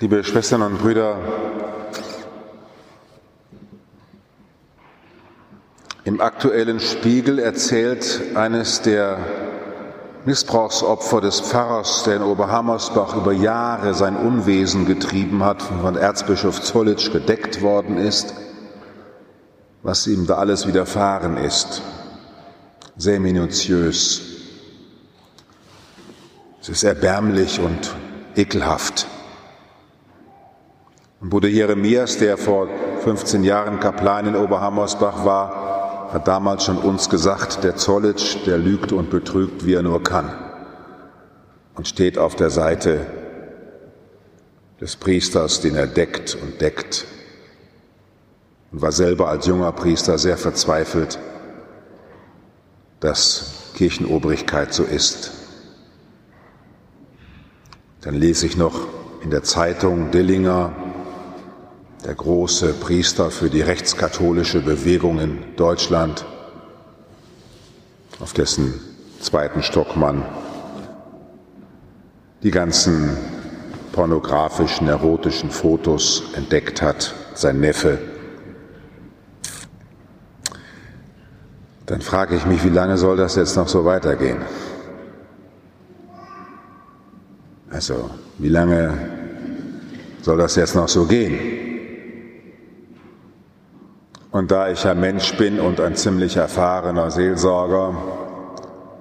Liebe Schwestern und Brüder, im aktuellen Spiegel erzählt eines der Missbrauchsopfer des Pfarrers, der in Oberhammersbach über Jahre sein Unwesen getrieben hat, von Erzbischof Zollitsch gedeckt worden ist, was ihm da alles widerfahren ist. Sehr minutiös. Es ist erbärmlich und ekelhaft. Und Bruder Jeremias, der vor 15 Jahren Kaplan in Oberhammersbach war, hat damals schon uns gesagt, der Zollitsch, der lügt und betrügt, wie er nur kann. Und steht auf der Seite des Priesters, den er deckt und deckt. Und war selber als junger Priester sehr verzweifelt, dass Kirchenobrigkeit so ist. Dann lese ich noch in der Zeitung Dillinger, der große Priester für die rechtskatholische Bewegung in Deutschland, auf dessen zweiten Stock man die ganzen pornografischen, erotischen Fotos entdeckt hat, sein Neffe. Dann frage ich mich, wie lange soll das jetzt noch so weitergehen? Also, wie lange soll das jetzt noch so gehen? Und da ich ja Mensch bin und ein ziemlich erfahrener Seelsorger,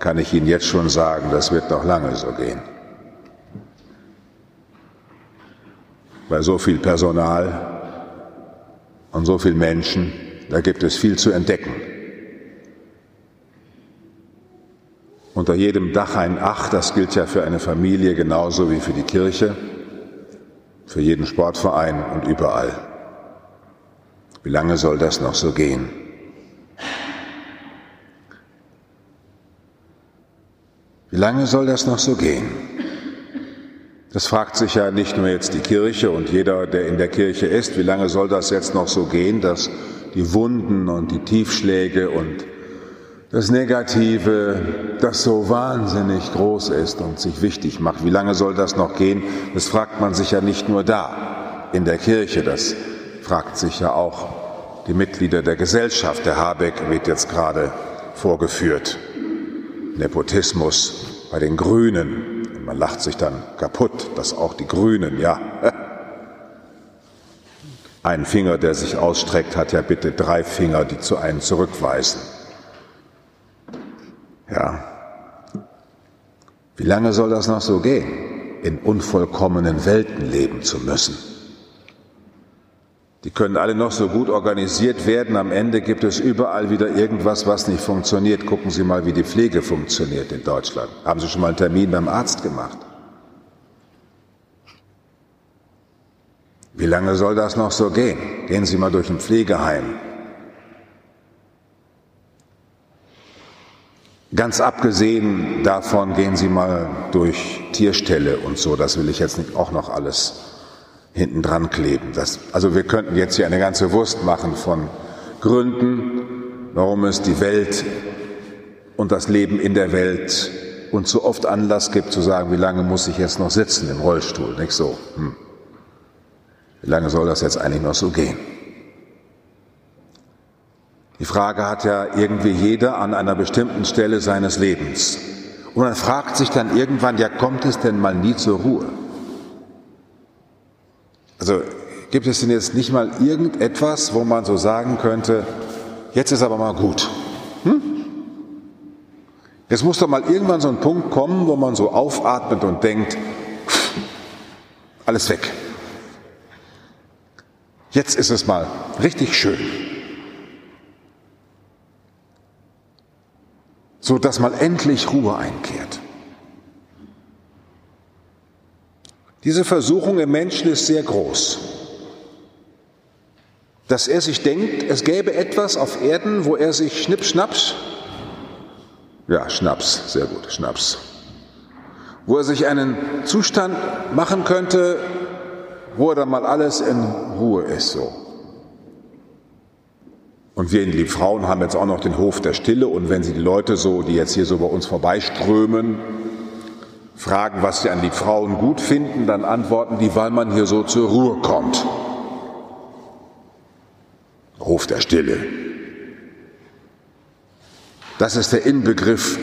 kann ich Ihnen jetzt schon sagen, das wird noch lange so gehen. Bei so viel Personal und so vielen Menschen, da gibt es viel zu entdecken. Unter jedem Dach ein Ach, das gilt ja für eine Familie genauso wie für die Kirche, für jeden Sportverein und überall. Wie lange soll das noch so gehen? Wie lange soll das noch so gehen? Das fragt sich ja nicht nur jetzt die Kirche und jeder, der in der Kirche ist, wie lange soll das jetzt noch so gehen, dass die Wunden und die Tiefschläge und das Negative, das so wahnsinnig groß ist und sich wichtig macht, wie lange soll das noch gehen? Das fragt man sich ja nicht nur da in der Kirche, das fragt sich ja auch die Mitglieder der Gesellschaft. Der Habeck wird jetzt gerade vorgeführt. Nepotismus bei den Grünen. Und man lacht sich dann kaputt, dass auch die Grünen, ja. Ein Finger, der sich ausstreckt, hat ja bitte drei Finger, die zu einem zurückweisen. Ja. Wie lange soll das noch so gehen, in unvollkommenen Welten leben zu müssen? Die können alle noch so gut organisiert werden. Am Ende gibt es überall wieder irgendwas, was nicht funktioniert. Gucken Sie mal, wie die Pflege funktioniert in Deutschland. Haben Sie schon mal einen Termin beim Arzt gemacht? Wie lange soll das noch so gehen? Gehen Sie mal durch ein Pflegeheim. Ganz abgesehen davon gehen Sie mal durch Tierställe und so. Das will ich jetzt nicht auch noch alles hinten dran kleben. Das, also wir könnten jetzt hier eine ganze Wurst machen von Gründen, warum es die Welt und das Leben in der Welt uns so oft Anlass gibt zu sagen, wie lange muss ich jetzt noch sitzen im Rollstuhl, nicht so. Hm. Wie lange soll das jetzt eigentlich noch so gehen? Die Frage hat ja irgendwie jeder an einer bestimmten Stelle seines Lebens. Und man fragt sich dann irgendwann, ja, kommt es denn mal nie zur Ruhe? Also gibt es denn jetzt nicht mal irgendetwas, wo man so sagen könnte, jetzt ist aber mal gut. Hm? Jetzt muss doch mal irgendwann so ein Punkt kommen, wo man so aufatmet und denkt, alles weg. Jetzt ist es mal richtig schön. So dass mal endlich Ruhe einkehrt. Diese Versuchung im Menschen ist sehr groß. Dass er sich denkt, es gäbe etwas auf Erden, wo er sich schnippschnaps, ja, Schnaps, sehr gut, Schnaps, wo er sich einen Zustand machen könnte, wo er dann mal alles in Ruhe ist, so. Und wir, die Frauen, haben jetzt auch noch den Hof der Stille und wenn sie die Leute so, die jetzt hier so bei uns vorbeiströmen, fragen, was sie an die Frauen gut finden, dann antworten die, weil man hier so zur Ruhe kommt. Ruf der Stille. Das ist der Inbegriff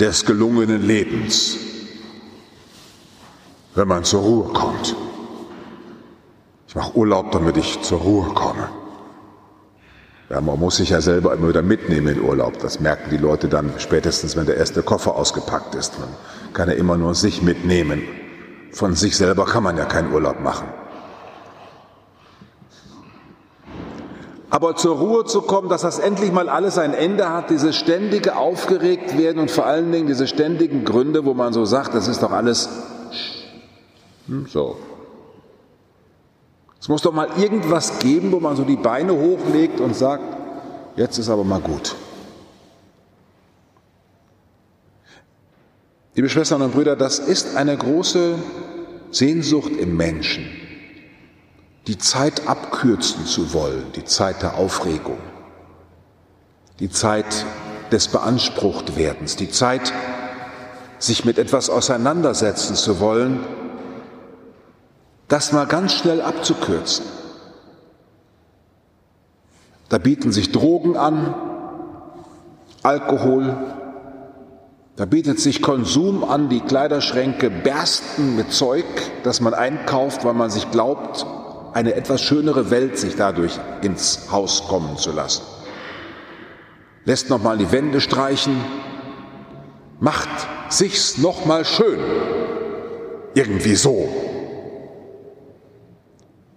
des gelungenen Lebens, wenn man zur Ruhe kommt. Ich mache Urlaub, damit ich zur Ruhe komme. Ja, man muss sich ja selber immer wieder mitnehmen in Urlaub. Das merken die Leute dann spätestens, wenn der erste Koffer ausgepackt ist. Man kann ja immer nur sich mitnehmen. Von sich selber kann man ja keinen Urlaub machen. Aber zur Ruhe zu kommen, dass das endlich mal alles ein Ende hat, dieses ständige aufgeregt werden und vor allen Dingen diese ständigen Gründe, wo man so sagt, das ist doch alles hm, so. Es muss doch mal irgendwas geben, wo man so die Beine hochlegt und sagt, jetzt ist aber mal gut. Liebe Schwestern und Brüder, das ist eine große Sehnsucht im Menschen, die Zeit abkürzen zu wollen, die Zeit der Aufregung, die Zeit des Beanspruchtwerdens, die Zeit, sich mit etwas auseinandersetzen zu wollen, das mal ganz schnell abzukürzen. Da bieten sich Drogen an, Alkohol, da bietet sich Konsum an, die Kleiderschränke bersten mit Zeug, das man einkauft, weil man sich glaubt, eine etwas schönere Welt sich dadurch ins Haus kommen zu lassen. Lässt nochmal die Wände streichen, macht sich's nochmal schön. Irgendwie so.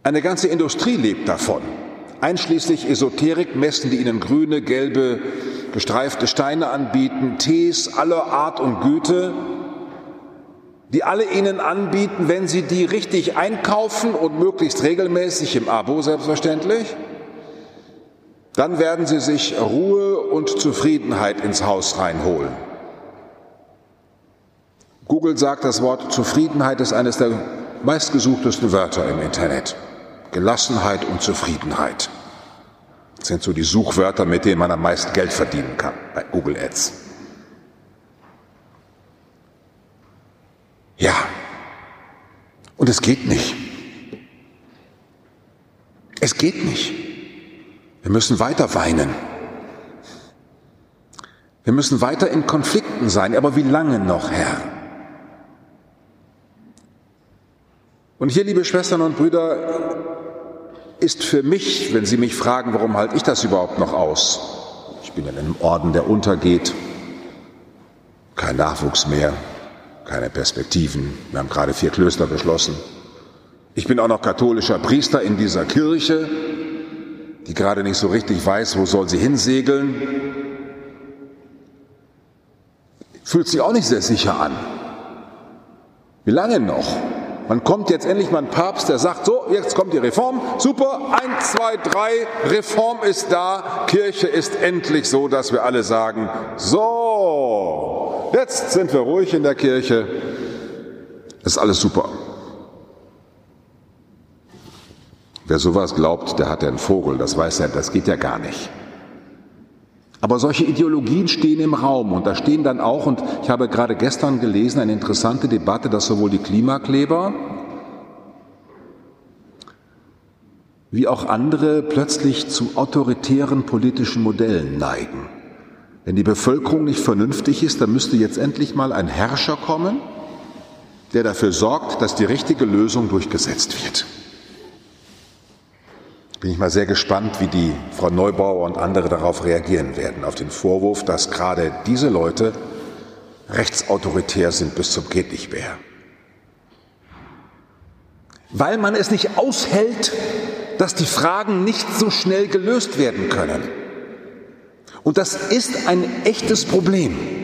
Eine ganze Industrie lebt davon. Einschließlich Esoterikmessen, die ihnen grüne, gelbe, gestreifte Steine anbieten, Tees aller Art und Güte, die alle ihnen anbieten, wenn sie die richtig einkaufen und möglichst regelmäßig im Abo selbstverständlich, dann werden sie sich Ruhe und Zufriedenheit ins Haus reinholen. Google sagt, das Wort Zufriedenheit ist eines der meistgesuchtesten Wörter im Internet. Gelassenheit und Zufriedenheit. Das sind so die Suchwörter, mit denen man am meisten Geld verdienen kann bei Google Ads. Ja, und es geht nicht. Es geht nicht. Wir müssen weiter weinen. Wir müssen weiter in Konflikten sein. Aber wie lange noch, Herr? Und hier, liebe Schwestern und Brüder, ist für mich, wenn Sie mich fragen, warum halte ich das überhaupt noch aus? Ich bin in einem Orden, der untergeht, kein Nachwuchs mehr, keine Perspektiven. Wir haben gerade vier Klöster geschlossen. Ich bin auch noch katholischer Priester in dieser Kirche, die gerade nicht so richtig weiß, wo soll sie hinsegeln. Fühlt sich auch nicht sehr sicher an. Wie lange noch? Man kommt jetzt endlich mal ein Papst, der sagt, so, jetzt kommt die Reform, super, eins, zwei, drei, Reform ist da, Kirche ist endlich so, dass wir alle sagen, so, jetzt sind wir ruhig in der Kirche, ist alles super. Wer sowas glaubt, der hat ja einen Vogel, das weiß er, das geht ja gar nicht. Aber solche Ideologien stehen im Raum und da stehen dann auch, und ich habe gerade gestern gelesen, eine interessante Debatte, dass sowohl die Klimakleber wie auch andere plötzlich zu autoritären politischen Modellen neigen. Wenn die Bevölkerung nicht vernünftig ist, dann müsste jetzt endlich mal ein Herrscher kommen, der dafür sorgt, dass die richtige Lösung durchgesetzt wird. Bin ich mal sehr gespannt, wie die Frau Neubauer und andere darauf reagieren werden, auf den Vorwurf, dass gerade diese Leute rechtsautoritär sind bis zum geht nicht mehr. Weil man es nicht aushält, dass die Fragen nicht so schnell gelöst werden können. Und das ist ein echtes Problem.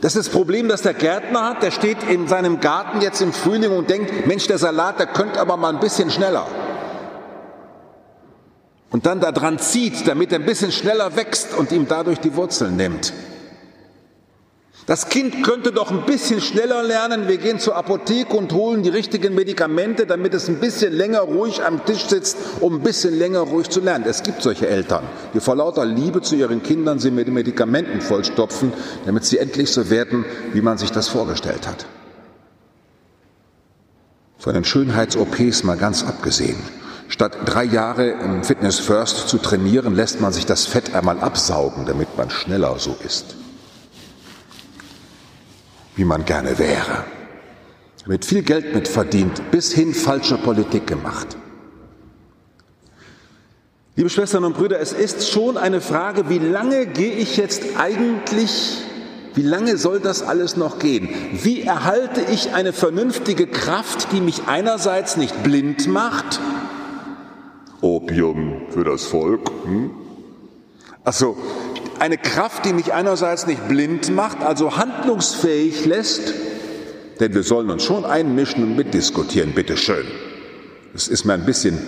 Das ist das Problem, das der Gärtner hat. Der steht in seinem Garten jetzt im Frühling und denkt, Mensch, der Salat, der könnte aber mal ein bisschen schneller. Und dann daran zieht, damit er ein bisschen schneller wächst und ihm dadurch die Wurzeln nimmt. Das Kind könnte doch ein bisschen schneller lernen. Wir gehen zur Apotheke und holen die richtigen Medikamente, damit es ein bisschen länger ruhig am Tisch sitzt, um ein bisschen länger ruhig zu lernen. Es gibt solche Eltern, die vor lauter Liebe zu ihren Kindern sie mit Medikamenten vollstopfen, damit sie endlich so werden, wie man sich das vorgestellt hat. Von den Schönheits-OPs mal ganz abgesehen. Statt drei Jahre im Fitness First zu trainieren, lässt man sich das Fett einmal absaugen, damit man schneller so ist wie man gerne wäre. Mit viel Geld mit verdient, bis hin falsche Politik gemacht. Liebe Schwestern und Brüder, es ist schon eine Frage, wie lange gehe ich jetzt eigentlich, wie lange soll das alles noch gehen? Wie erhalte ich eine vernünftige Kraft, die mich einerseits nicht blind macht? Opium für das Volk. Hm? Also eine Kraft, die mich einerseits nicht blind macht, also handlungsfähig lässt, denn wir sollen uns schon einmischen und mitdiskutieren, bitteschön. Es ist mir ein bisschen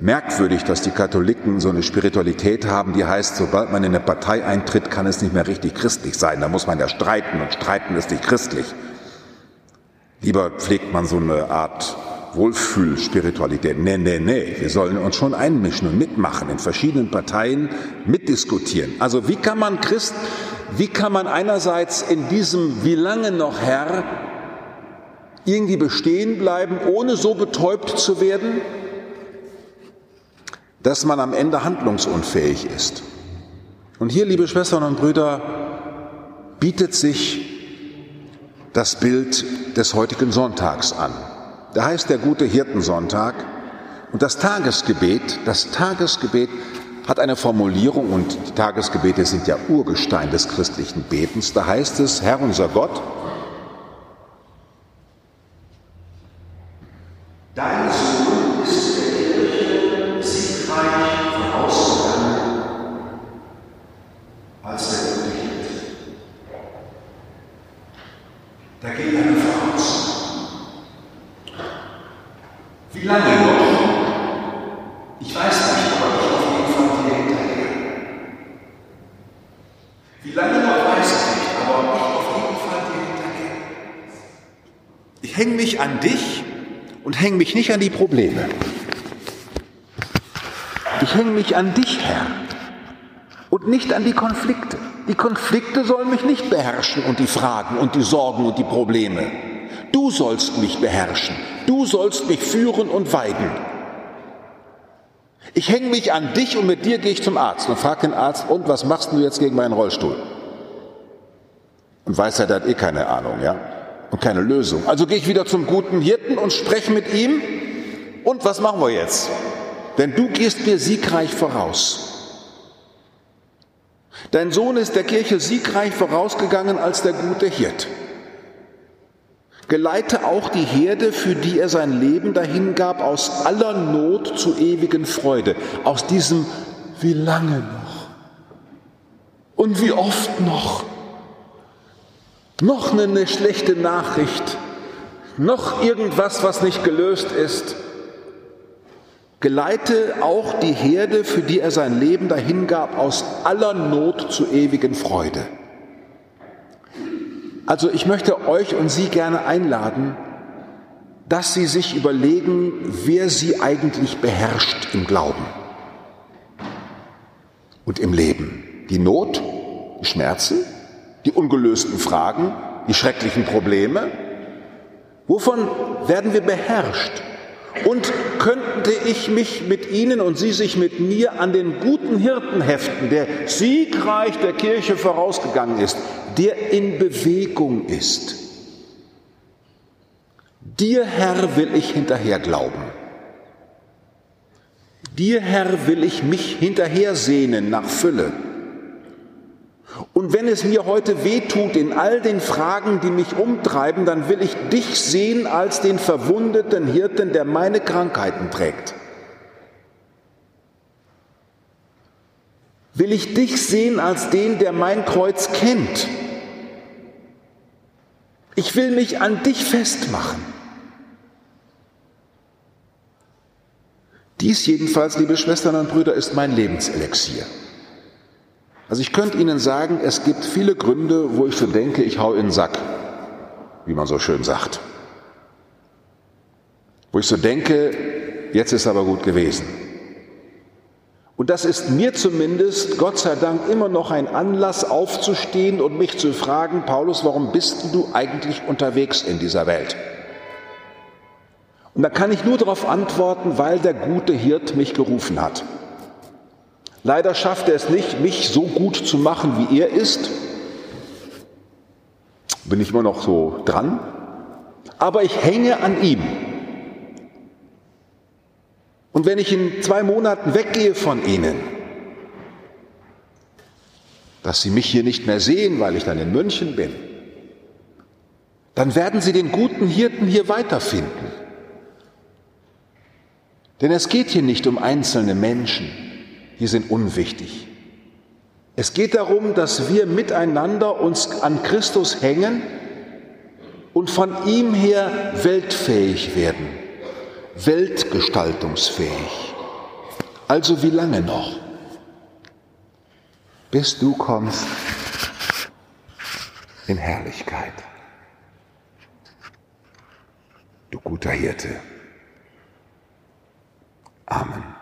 merkwürdig, dass die Katholiken so eine Spiritualität haben, die heißt, sobald man in eine Partei eintritt, kann es nicht mehr richtig christlich sein. Da muss man ja streiten und streiten ist nicht christlich. Lieber pflegt man so eine Art Wohlfühlspiritualität. Nee, nee, nee. Wir sollen uns schon einmischen und mitmachen, in verschiedenen Parteien mitdiskutieren. Also wie kann man Christ, wie kann man einerseits in diesem Wie lange noch Herr irgendwie bestehen bleiben, ohne so betäubt zu werden, dass man am Ende handlungsunfähig ist. Und hier, liebe Schwestern und Brüder, bietet sich das Bild des heutigen Sonntags an. Da heißt der gute Hirtensonntag. Und das Tagesgebet, das Tagesgebet hat eine Formulierung und die Tagesgebete sind ja Urgestein des christlichen Betens. Da heißt es, Herr unser Gott, dein Sohn ist der Kirche siegreich vorausgegangen als der gute Hirt. Da geht eine voraus. Wie lange noch? Ich weiß nicht, aber ich auf jeden Fall dir hinterher. Wie lange noch weiß ich nicht, aber ich auf jeden Fall dir hinterher. Ich hänge mich an dich und hänge mich nicht an die Probleme. Ich hänge mich an dich, Herr, und nicht an die Konflikte. Die Konflikte sollen mich nicht beherrschen und die Fragen und die Sorgen und die Probleme. Du sollst mich beherrschen. Du sollst mich führen und weiden. Ich hänge mich an dich und mit dir gehe ich zum Arzt und frage den Arzt, und was machst du jetzt gegen meinen Rollstuhl? Und weiß er, der hat eh keine Ahnung, ja? Und keine Lösung. Also gehe ich wieder zum guten Hirten und spreche mit ihm. Und was machen wir jetzt? Denn du gehst mir siegreich voraus. Dein Sohn ist der Kirche siegreich vorausgegangen als der gute Hirt. Geleite auch die Herde, für die er sein Leben dahingab, aus aller Not zu ewigen Freude, aus diesem wie lange noch und wie oft noch. Noch eine schlechte Nachricht, noch irgendwas, was nicht gelöst ist. Geleite auch die Herde, für die er sein Leben dahingab, aus aller Not zu ewigen Freude. Also ich möchte euch und Sie gerne einladen, dass Sie sich überlegen, wer Sie eigentlich beherrscht im Glauben und im Leben. Die Not, die Schmerzen, die ungelösten Fragen, die schrecklichen Probleme. Wovon werden wir beherrscht? Und könnte ich mich mit Ihnen und Sie sich mit mir an den guten Hirten heften, der siegreich der Kirche vorausgegangen ist, der in Bewegung ist. Dir, Herr, will ich hinterher glauben. Dir, Herr, will ich mich hinterher sehnen nach Fülle. Und wenn es mir heute wehtut in all den Fragen, die mich umtreiben, dann will ich dich sehen als den verwundeten Hirten, der meine Krankheiten trägt. Will ich dich sehen als den, der mein Kreuz kennt. Ich will mich an dich festmachen. Dies jedenfalls, liebe Schwestern und Brüder, ist mein Lebenselixier. Also ich könnte Ihnen sagen, es gibt viele Gründe, wo ich so denke, ich hau in den Sack, wie man so schön sagt. Wo ich so denke, jetzt ist aber gut gewesen. Und das ist mir zumindest, Gott sei Dank, immer noch ein Anlass aufzustehen und mich zu fragen, Paulus, warum bist du eigentlich unterwegs in dieser Welt? Und da kann ich nur darauf antworten, weil der gute Hirt mich gerufen hat. Leider schafft er es nicht, mich so gut zu machen, wie er ist. Bin ich immer noch so dran. Aber ich hänge an ihm. Und wenn ich in zwei Monaten weggehe von Ihnen, dass Sie mich hier nicht mehr sehen, weil ich dann in München bin, dann werden Sie den guten Hirten hier weiterfinden. Denn es geht hier nicht um einzelne Menschen, die sind unwichtig. Es geht darum, dass wir miteinander uns an Christus hängen und von ihm her weltfähig werden weltgestaltungsfähig. Also wie lange noch? Bis du kommst in Herrlichkeit. Du guter Hirte. Amen.